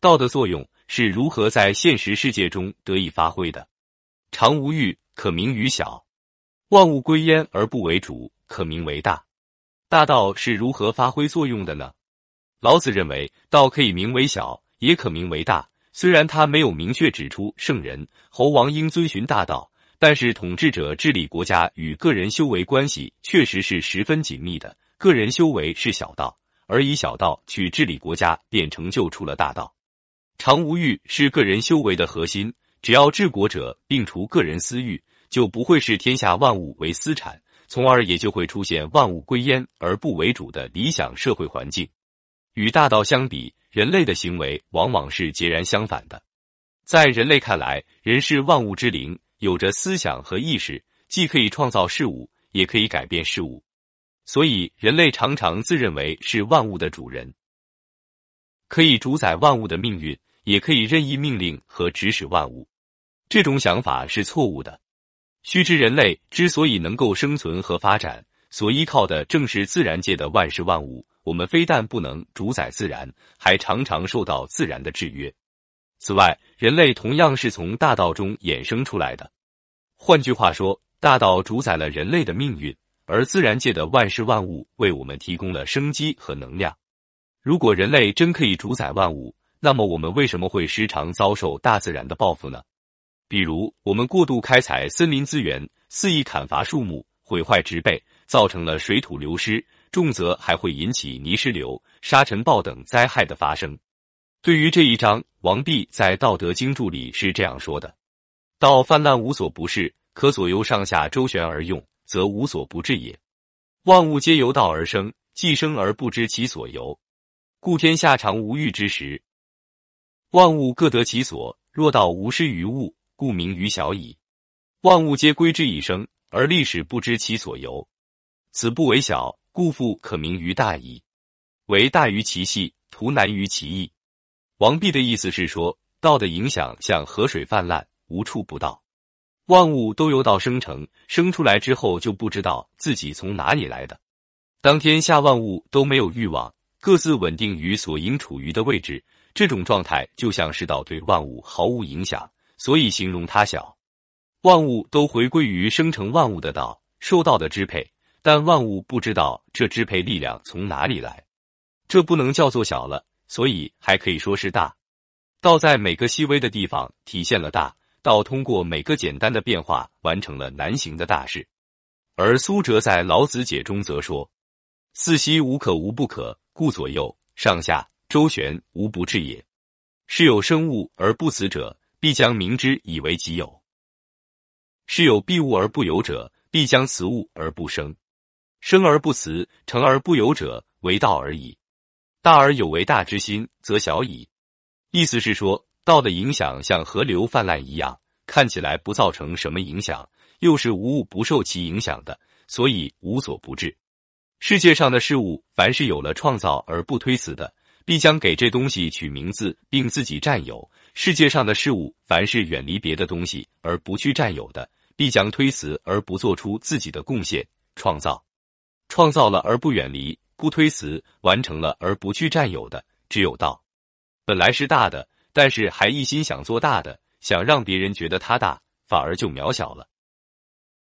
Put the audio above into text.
道的作用是如何在现实世界中得以发挥的？常无欲，可名于小；万物归焉而不为主，可名为大。大道是如何发挥作用的呢？老子认为，道可以名为小，也可名为大。虽然他没有明确指出圣人、猴王应遵循大道，但是统治者治理国家与个人修为关系确实是十分紧密的。个人修为是小道，而以小道去治理国家，便成就出了大道。常无欲是个人修为的核心，只要治国者摒除个人私欲，就不会视天下万物为私产，从而也就会出现万物归焉而不为主的理想社会环境。与大道相比，人类的行为往往是截然相反的。在人类看来，人是万物之灵，有着思想和意识，既可以创造事物，也可以改变事物，所以人类常常自认为是万物的主人，可以主宰万物的命运。也可以任意命令和指使万物，这种想法是错误的。须知人类之所以能够生存和发展，所依靠的正是自然界的万事万物。我们非但不能主宰自然，还常常受到自然的制约。此外，人类同样是从大道中衍生出来的。换句话说，大道主宰了人类的命运，而自然界的万事万物为我们提供了生机和能量。如果人类真可以主宰万物，那么我们为什么会时常遭受大自然的报复呢？比如，我们过度开采森林资源，肆意砍伐树木，毁坏植被，造成了水土流失，重则还会引起泥石流、沙尘暴等灾害的发生。对于这一章，王弼在《道德经注》里是这样说的：“道泛滥无所不是，可左右上下周旋而用，则无所不至也。万物皆由道而生，既生而不知其所由，故天下常无欲之时。”万物各得其所，若道无失于物，故名于小矣。万物皆归之以生，而历史不知其所由，此不为小，故复可名于大矣。为大于其细，图难于其易。王弼的意思是说，道的影响像河水泛滥，无处不到。万物都由道生成，生出来之后就不知道自己从哪里来的。当天下万物都没有欲望，各自稳定于所应处于的位置。这种状态就像是道对万物毫无影响，所以形容它小。万物都回归于生成万物的道，受道的支配，但万物不知道这支配力量从哪里来，这不能叫做小了，所以还可以说是大。道在每个细微的地方体现了大，道通过每个简单的变化完成了难行的大事。而苏辙在《老子解》中则说：“四兮无可无不可，故左右上下。”周旋无不至也。是有生物而不死者，必将明之以为己有；是有必物而不有者，必将此物而不生。生而不辞，成而不有者，为道而已。大而有为大之心，则小矣。意思是说，道的影响像河流泛滥一样，看起来不造成什么影响，又是无物不受其影响的，所以无所不至。世界上的事物，凡是有了创造而不推辞的。必将给这东西取名字，并自己占有。世界上的事物，凡是远离别的东西而不去占有的，必将推辞而不做出自己的贡献。创造，创造了而不远离，不推辞，完成了而不去占有的，只有道。本来是大的，但是还一心想做大的，想让别人觉得他大，反而就渺小了。